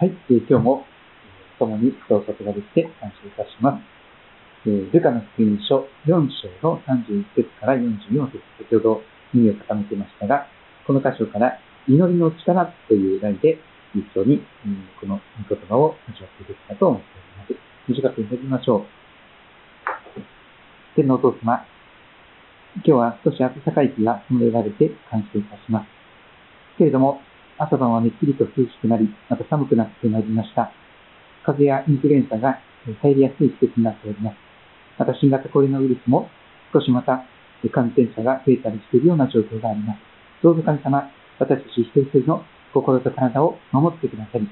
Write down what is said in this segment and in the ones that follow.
はい、今日も共に過ごすことができて感謝いたします。えー、ルカの福音書4章の31節から44節、先ほど耳を傾けましたが、この箇所から祈りの力という題で一緒に、うん、この言葉を味わっていけたと思っております。短く読みましょう。天のお父様、今日は少し暖かい日が止められて感謝いたします。けれども、朝晩はめっきりと涼しくなり、また寒くなってまいりました。風邪やインフルエンザが入りやすい季節になっております。また新型コロナウイルスも少しまた感染者が増えたりしているような状況があります。どうぞ神様、私たち一人一人の心と体を守ってくださり、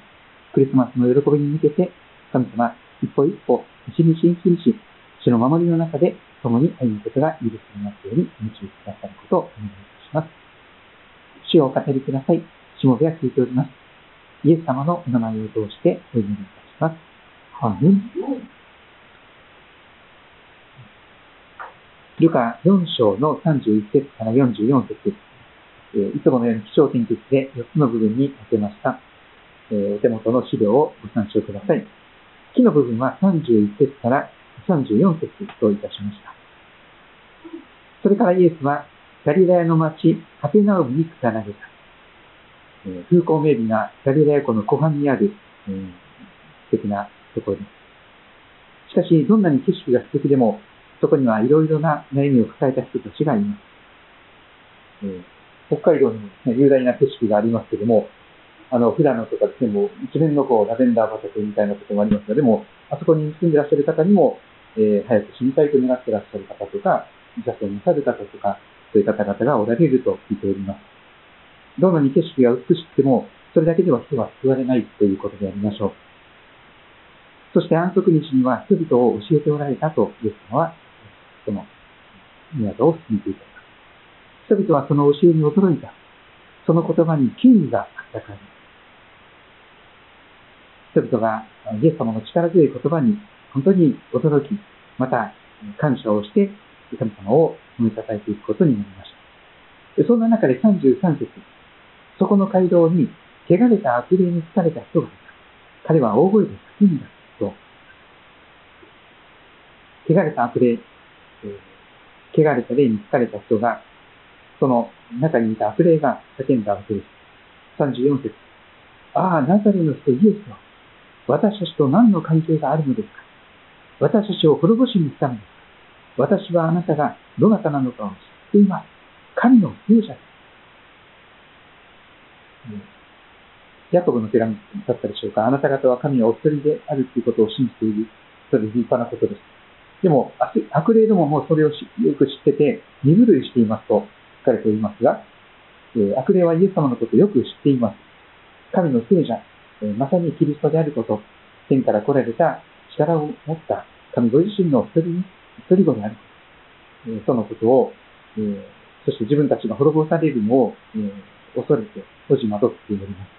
クリスマスの喜びに向けて、神様、一歩一歩、一日一日、主の守りの中で共に歩むことが許しになったように導いてくださることをお願いいたします。主をお語りください。しもべは聞いております。イエス様のお名前を通してお祈りいたします。アーメン。ルカ4章の31節から44節いつものように気象点結で4つの部分に分けました。お手元の資料をご参照ください。木の部分は31節から34節といたしました。それからイエスはガリラヤの町カペナウムに下られた。え風光明媚なガリラヤ湖の湖畔にある、えー、素敵なところです。しかし、どんなに景色が素敵でも、そこにはいろいろな悩みを抱えた人たちがいます。えー、北海道に、ね、雄大な景色がありますけども、あの、富良野とかですね、もう一面のこう、ラベンダー畑みたいなこともありますが、でも、あそこに住んでらっしゃる方にも、えー、早く死にたいと願ってらっしゃる方とか、自殺をなさる方とか、そういう方々がおられると聞いております。どんなに景色が美しくても、それだけでは人は救われないということでありましょう。そして安息日には人々を教えておられたとイエス様は、その都を進めていた。人々はその教えに驚いた。その言葉に権威があったから人々がイエス様の力強い言葉に本当に驚き、また感謝をして神様を褒めたたえていくことになりました。そんな中で33節そこの街道に、汚れた悪霊に疲れた人がいた。彼は大声で叫んだと。汚れた悪霊、えー、汚れた霊に疲れた人が、その中にいた悪霊が叫んだわけです。34節。ああ、ナザレの人イエスは、私たちと何の関係があるのですか？私たちを滅ぼしに来たのですか？私はあなたがどなたなのかを知っています。神の聖者です。ヤコブの手紙だったでしょうか。あなた方は神はお一人であるということを信じている。それで立派なことです。でも、悪霊どももそれをよく知ってて、身震いしていますと書かれておりますが、え悪霊はイエス様のことをよく知っています。神の聖者、まさにキリストであること、天から来られた力を持った神ご自身の一人一人子である、そのことを、そして自分たちが滅ぼされるのを、恐れて、閉じ惑っております。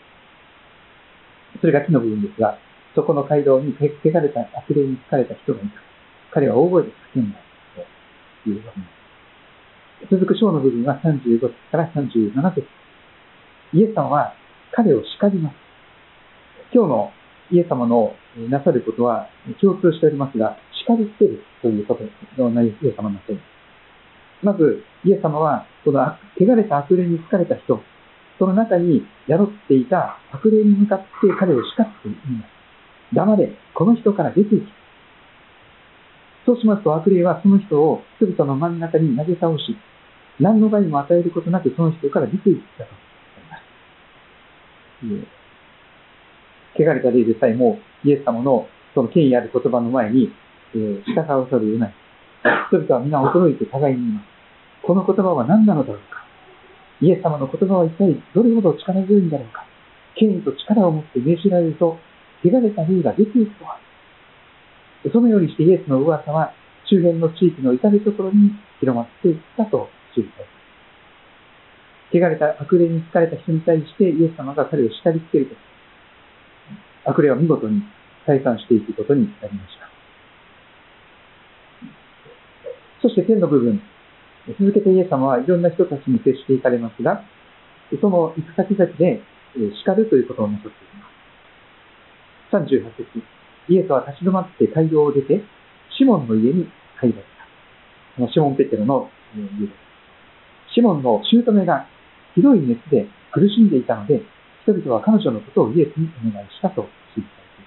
それが木の部分ですが、そこの街道に汚れた悪霊に疲れた人がいた。彼は大声で叫んだというわけです。続く章の部分は35節から37節。イエス様は彼を叱ります。今日のイエス様のなさることは共通しておりますが、叱りつけるということのイエス様なっています。まず、イエス様は、この汚れた悪霊に疲れた人、その中に宿っていた悪霊に向かって彼を叱って言います。黙れ、この人から出ていけ。そうしますと悪霊はその人を人々の真ん中に投げ倒し、何の害も与えることなくその人から出ていったと言います。汚れた霊でさえもイエス様のその権威ある言葉の前に、えー、従わざるを得ない。人々は皆驚いて互いに言います。この言葉は何なのだろうかイエス様の言葉は一体どれほど力強いんだろうか権威と力を持って命じられると、汚れた霊が出ていくとは。そのようにしてイエスの噂は周辺の地域の至るところに広まっていったと記され汚れた悪霊に疲れた人に対してイエス様が彼を叱りつけると。悪霊は見事に退散していくことになりました。そして天の部分、続けてイエス様はいろんな人たちに接していかれますが、その行く先々で叱るということをなさっています。38節イエスは立ち止まって街道を出て、シモンの家に入られた。このシモン・ペテロの家です。シモンの姑がひどい熱で苦しんでいたので、人々は彼女のことをイエスにお願いしたと記されてい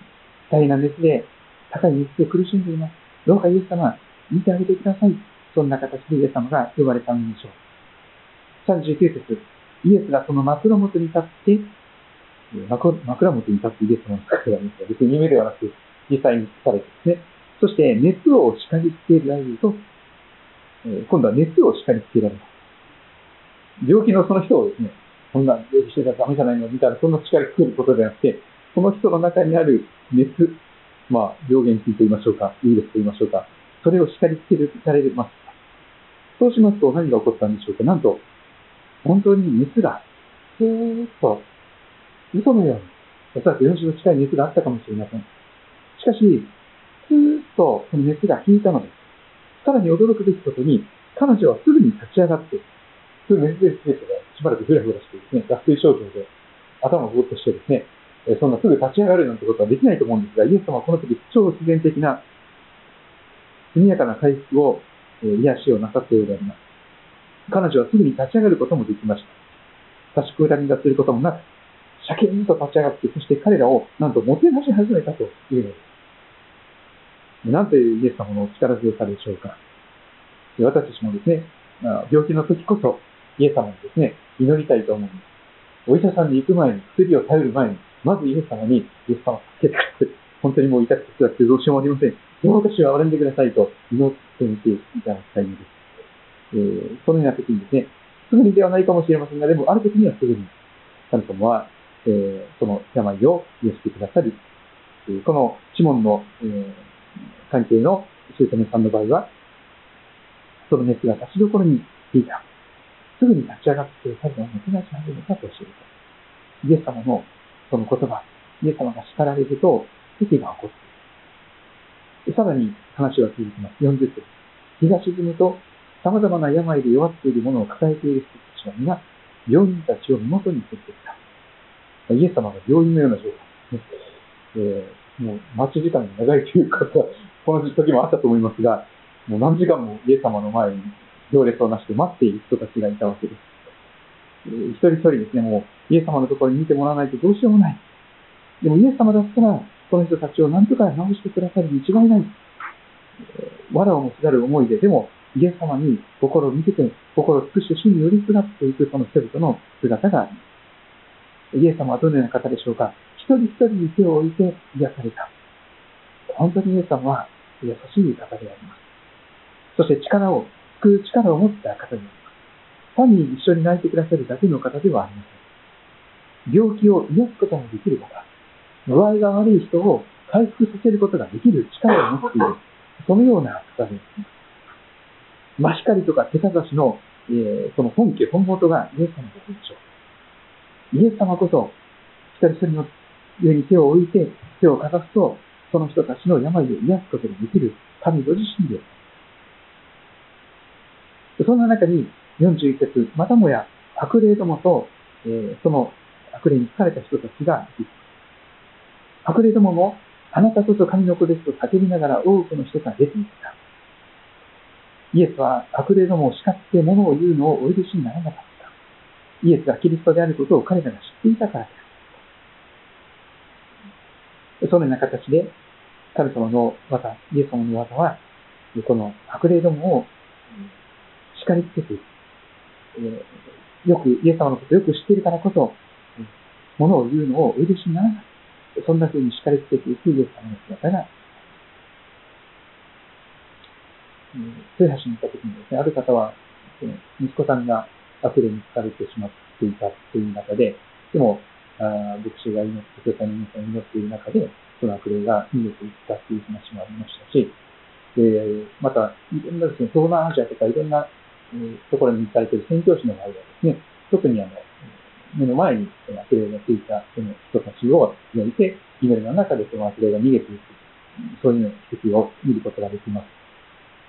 ます。大変な熱で、高い熱で苦しんでいます。どうかイエス様、見てあげてください。そんな形でイエス様が呼ばれたのでしょう。39節イエスがその枕元に立って、枕元に立ってイエス様の姿が見て、別に夢ではなく、実際にされてですね。そして、熱を叱りつけられると、今度は熱を叱りつけられます。病気のその人をですね、こんな病気してたらダメじゃないのみたいな、そんな力作ることではなくて、その人の中にある熱、まあ、病原菌と言いましょうか、ウイルスと言いましょうか、それを叱りつけられます。そうしますと何が起こったんでしょうか。なんと、本当に熱が、ずーっと、嘘のように、おそらく40度近い熱があったかもしれません。しかし、ずーっとその熱が引いたのです。さらに驚くべきことに、彼女はすぐに立ち上がって、普通熱でスペースがしばらくふらふらしてですね、脱水症状で頭をぼーっとしてですね、そんなすぐ立ち上がるなんてことはできないと思うんですが、イエス様はこの時超自然的な速やかな回復を、癒しをなさっておられます。彼女はすぐに立ち上がることもできました。差しくらみがすることもなく、シャキーンと立ち上がって、そして彼らをなんともてなし始めたというのです。なんというイエス様の力強さでしょうか。私たちもですね、病気の時こそ、イエス様にですね、祈りたいと思うんです。お医者さんに行く前に、薬を頼る前に、まずイエス様に、イエス様を助けてください。本当にもう痛くて辛くてどうしようもありません。どうかしは憐れんでくださいと祈ってみていただきたいのです。えー、そのような時にですね、すぐにではないかもしれませんが、でもある時にはすぐに、神様は、えー、その病を癒してくださり、このシモンの、えー、関係の姑さんの場合は、その熱が立ちどころに引いた。すぐに立ち上がって彼らをもてなし始めたと教えると。イエス様のその言葉、イエス様が叱られると、奇跡が起こっているさらに話は続きます。40節。日が沈むと、様々な病で弱っている者を抱えている人たちは皆、病人たちを身元に連れてきた。イエス様が病院のような状態ですね。えー、もう待ち時間が長いという方、この時もあったと思いますが、もう何時間もイエス様の前に行列をなして待っている人たちがいたわけです。えー、一人一人ですね、もうイエス様のところに見てもらわないとどうしようもない。でもイエス様だったら、この人たちを何とか直してくださるに違いない。えー、藁を持ちざる思いで、でもイエス様に心を見せて、心を尽くして主に寄りすがっていくその人々の姿があります。イエス様はどのような方でしょうか一人一人に手を置いて癒された。本当にイエス様は優しい方であります。そして力を、救う力を持った方であります。単に一緒に泣いてくださるだけの方ではありません。病気を癒すこともできる方。具合が悪い人を回復させることができる力を持っている。そのような方です。真光とか手かざしの、えー、その本家、本元がイエス様だけでしょう。イエス様こそ、一人一人の上に手を置いて、手をかざすと、その人たちの病を癒すことができる神ご自身です。そんな中に41節、またもや悪霊どもと、えー、その悪霊に疲れた人たちが悪霊どもも、あなたこそ神の子ですと叫びながら多くの人が出ていった。イエスは悪霊どもを叱って物を言うのをお許しにならなかった。イエスがキリストであることを彼らが知っていたからである。そのような形で、神様の技、イエス様の技は、この悪霊どもを叱りつけて。よく、イエス様のことをよく知っているからこそ、ものを言うのをお許しにならない。そんな風に叱りつけていくイエス様の姿が、豊橋に行った時にですね、ある方は、息子さんが悪霊に疲れてしまっていたという中で、でも、あ牧師が祈って、教会の皆さん祈っている中で、その悪霊が逃げていったという話もありましたし、で、また、いろんなですね、東南アジアとかいろんなところに行かれている宣教師の場合はですね、特にあの、目の前に悪霊がついたその人たちを焼いて、祈りの中でその悪霊が逃げていく、そういう奇跡を見ることができます。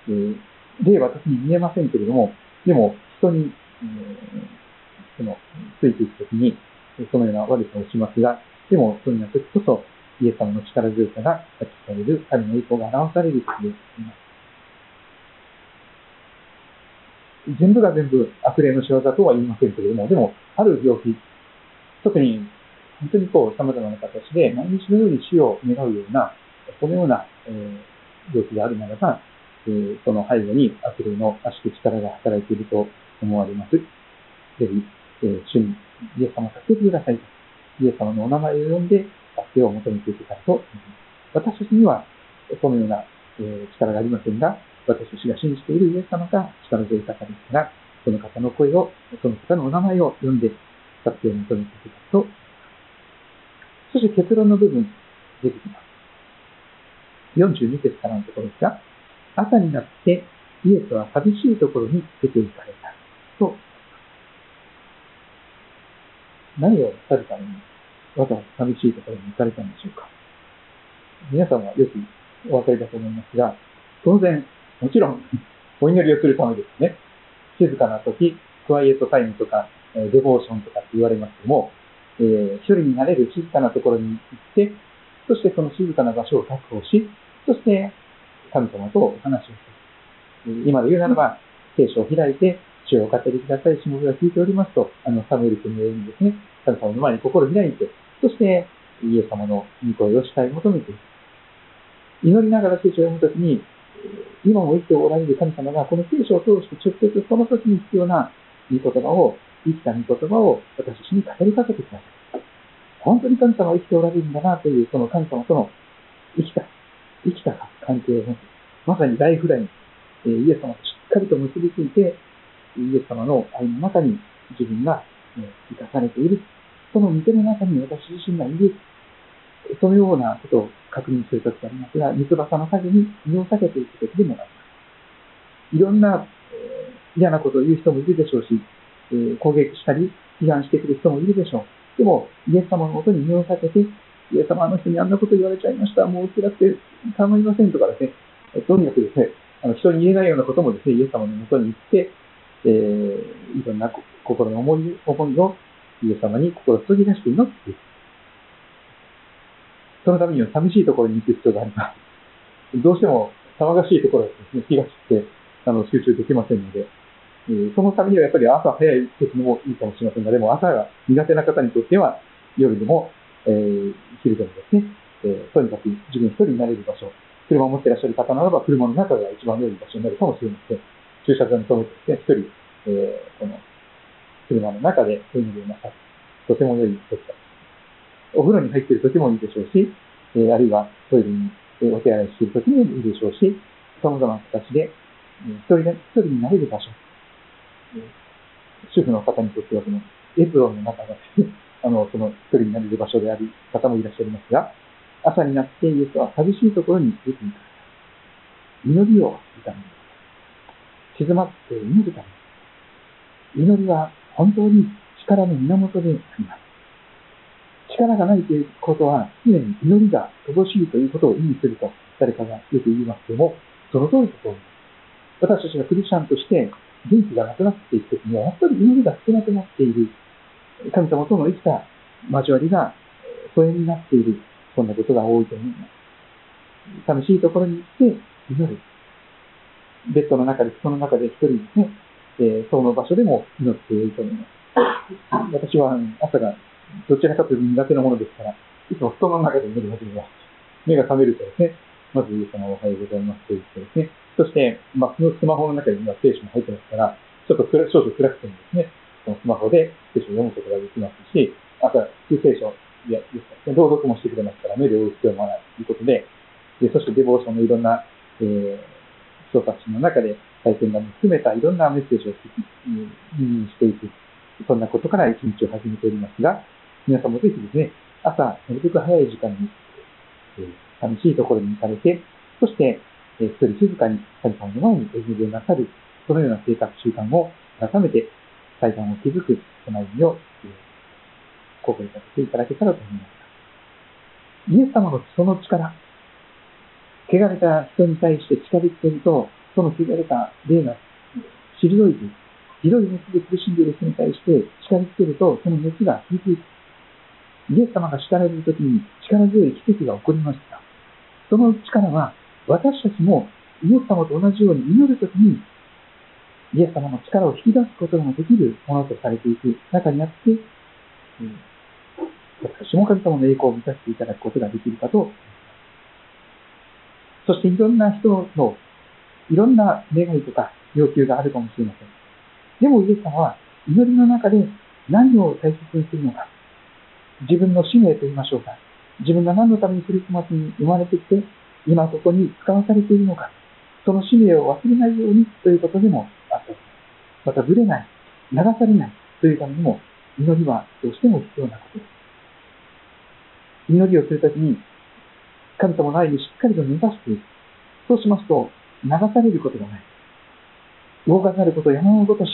えー、例は特に見えませんけれども、でも人に、えー、その、ついていくときに、そのような悪さをしますが、でも、その時こそ、イエス様の力強さが発揮される、神の意向が表される時であります。全部が全部悪霊の仕業とは言いませんけれども、でも、ある病気、特に、本当にこう、様々な形で、毎日のように死を願うような、このような、えー、病気であるならば、えー、その背後に悪霊の悪しき力が働いていると思われます。ぜひ、えー、主にイエス様を助けてください。イエス様のお名前を呼んで、助けを求めていけたらと思います。私たちには、そのような、え力がありませんが、私たちが信じているイエス様が力強い方ですから、その方の声を、その方のお名前を呼んで、助けを求めていけたらと。そして結論の部分、出てきます。42節からのところですが、朝になってイエスは寂しいところに出て行かれた。と、何をされたの？にわざわざ寂しいところに行かれたんでしょうか？皆さんはよくお分かりだと思いますが、当然、もちろん、お祈りをするためですね。静かな時、クワイエットタイムとか、デボーションとかって言われますけども、えー、一人になれる静かなところに行って、そしてその静かな場所を確保し、そして神様とお話をする。今で言うならば、聖書を開いて、主を語りください、しもべが聞いておりますと、あの、サムエル君のようにですね、神様の前に心を開いて、そして、イエス様の御声を主体求めていく。祈りながら聖書を読むときに、今も生きておられる神様が、この聖書を通して直接その時に必要な御言葉を、生きた御言葉を私たちに語りかけてください。本当に神様は生きておられるんだなという、その神様との生きた、生きた関係を持つ。まさにライフライン、えイエス様としっかりと結びついて、イエス様の愛の中に自分がえ生かされている。その店の中に私自身がいる。そのようなことを確認するときがありますが、三つ葉の影に身を避けていくときでもあります。いろんな、えー、嫌なことを言う人もいるでしょうし、えー、攻撃したり、批判してくる人もいるでしょう。でも、イエス様のもとに身を避けて、イエス様あの人にあんなこと言われちゃいました。もう辛くて構いませんとかですね。とにかくですね、あの人に言えないようなこともですね、イエス様のもとに行って、えー、いろんな心の思い思いをイエス様に心を注ぎ出して祈っていく。そのためには寂しいところに行く必要があります。どうしても騒がしいところですね、気が散ってあの集中できませんので、えー、そのためにはやっぱり朝早い時もいいかもしれませんが、でも朝が苦手な方にとっては夜でも、えー、昼でもですね、えー、とにかく自分一人になれる場所、車を持っていらっしゃる方ならば車の中が一番良い場所になるかもしれません。駐車場に停めてですね、一人、えー、この車の中でお祈りをなさる。とても良い時だ。お風呂に入っている時もいいでしょうし、え、あるいはトイレに、え、お手洗いしている時もいいでしょうし、様々な形で、え、一人で、一人になれる場所。え、主婦の方にとってはそのエプロンの中がですね あの、その一人になれる場所である方もいらっしゃいますが、朝になってイエスは寂しいところに出ていた。祈りを痛める。静まって祈るため。祈りは本当に力の源であります。力がないということは、常に祈りが乏しいということを意味すると誰かがよく言いますけども、その通りだと思います。私たちがクリスチャンとして元気がなくなっていくときには、やっぱり祈りが少なくなっている。神様との生きた交わりが疎遠になっている。そんなことが多いと思います。寂しいところに行って祈る。ベッドの中で、その中で一人ですね、えー、その場所でも祈っていると思います。私は朝がどちらかというと苦手なものですから、いつも布団の中で祈り始めます。目が覚めるとですね、まず、イエス様おはようございますと言ってですね、そして、まあ、そのスマホの中に今聖書も入ってますから、ちょっと少々暗くてもですね、そのスマホで聖書を読むことができますし、朝、旧聖書、いや、ですね、朗読もしてくれますから、目で追う必要もないということで、でそしてデボーションのいろんな、えー、人たちの中で体験談も含めたいろんなメッセージを耳にしていく。そんなことから一日を始めておりますが、皆さんもぜひですね、朝、なるべく早い時間に、えー、寂しいところに行かれて、そして、え、一人静かに神様の前にお祈りなさる、そのような生活習慣を改めて祭壇を築く、その意味を、えー、心がけていただけたらと思います。イエス様のその力、汚れた人に対して近づいていると、その汚れた霊が退いて、ひどい熱で苦しんでいる人に対して近づけると、その熱が引いていく。イエス様が叱られるときに力強い奇跡が起こりました。その力は、私たちもイエス様と同じように祈るときに、イエス様の力を引き出すことができるものとされていく中にあって、うん、私も神様の栄光を満たしていただくことができるかと思います、そしていろんな人のいろんな願いとか要求があるかもしれません。でもイエス様は祈りの中で何を大切にするのか、自分の使命と言いましょうか、自分が何のためにクリスマスに生まれてきて、今ここに使わされているのか、その使命を忘れないようにということでもあったまた、ぶれない、流されないというためにも、祈りはどうしても必要なことです。祈りをするときに、神様の愛にしっかりと目指していく。そうしますと、流されることがない。動かされることを山のごとし、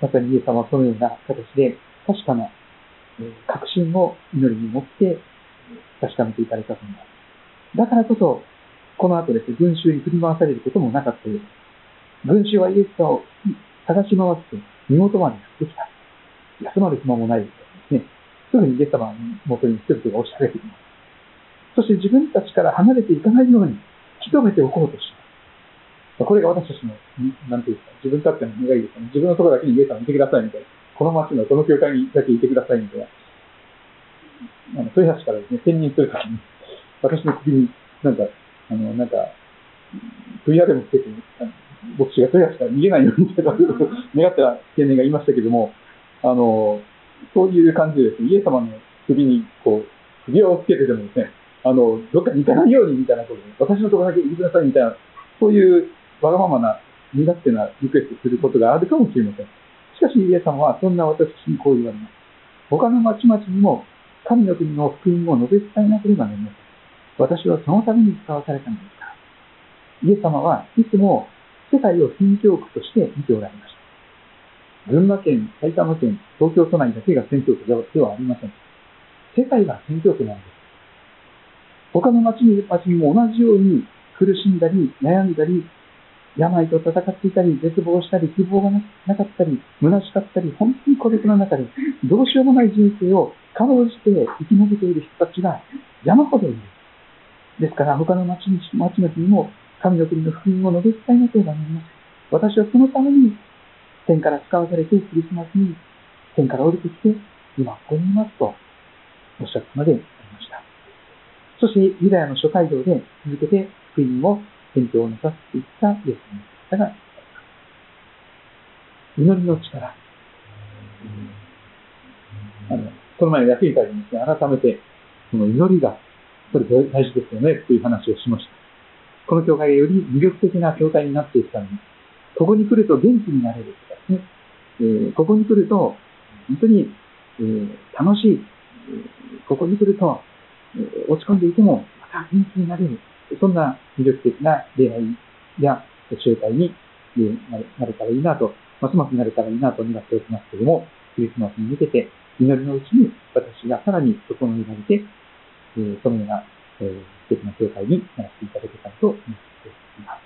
まさにイエス様はそのような形で確かな確信を祈りに持って確かめていかれたと思います。だからこそ、この後ですね、群衆に振り回されることもなかったようです。群衆はイエス様を探し回って身元までやってきた。休まる暇もないですね。すぐにイエス様の元に人々が押しかけてきます。そして自分たちから離れていかないように、引き止めておこうとします。これが私たちの、なんていうか、自分たちの願いですね。自分のところだけにイエス様いてくださいみたいな。この町のこの教会にだけいてくださいみたいな。あの、豊橋からですね、専任するときに、私の首に、なんか、あの、なんか、VR でもつけて、牧師が豊橋から逃げないようにと願った青年がいましたけども、あの、そういう感じでですね、イエス様の首に、こう、首輪をつけてでもですね、あの、どっかに行かないようにみたいなことで、私のところだけいてくださいみたいなそういうわがままな、身勝手なリクエストすることがあるかもしれません。しかし、イエス様はそんな私にこう言われます。他の町々にも神の国の福音を述べ伝えなければなりません。私はそのために使わされたのですか。イエス様はいつも世界を宣教区として見ておられました。群馬県、埼玉県、東京都内だけが宣教区ではありません。世界が宣教区なんです。他の町に町にも同じように苦しんだり、悩んだり、病と戦っていたり、絶望したり、希望がなかったり、虚しかったり、本当に孤独な中で、どうしようもない人生をかろうじて生き延びている人たちが山ほどいる。ですから、他の町に町々にも、神の国の福音を述べ伝えなければなりません。私はそのために、天から使わされて、クリスマスに天から降りてきて、今ここにいますと、おっしゃったまでありました。そして、ユダヤの諸街道で続けて福音を宣教をなさっていったイエスの方が祈りの力。あの、この前役に立てですね、改めて、この祈りが、これ大事ですよね、という話をしました。この教会がより魅力的な教会になっていくために、ここに来ると元気になれるとかね、えー、ここに来ると、本当に、えー、楽しい、ここに来ると、えー、落ち込んでいても、また元気になれる。そんな魅力的な恋愛や集会になれたらいいなと、ますますなれたらいいなと願っておきますけれども、クリスマスに向けて祈りのうちに私がさらに整えられて、えー、そのような、素敵な教会になっていただけたらと思っています。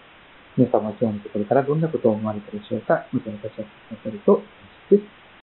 皆様は今日のところからどんなことを思われたでしょうかまた私は聞きなさると嬉しいです。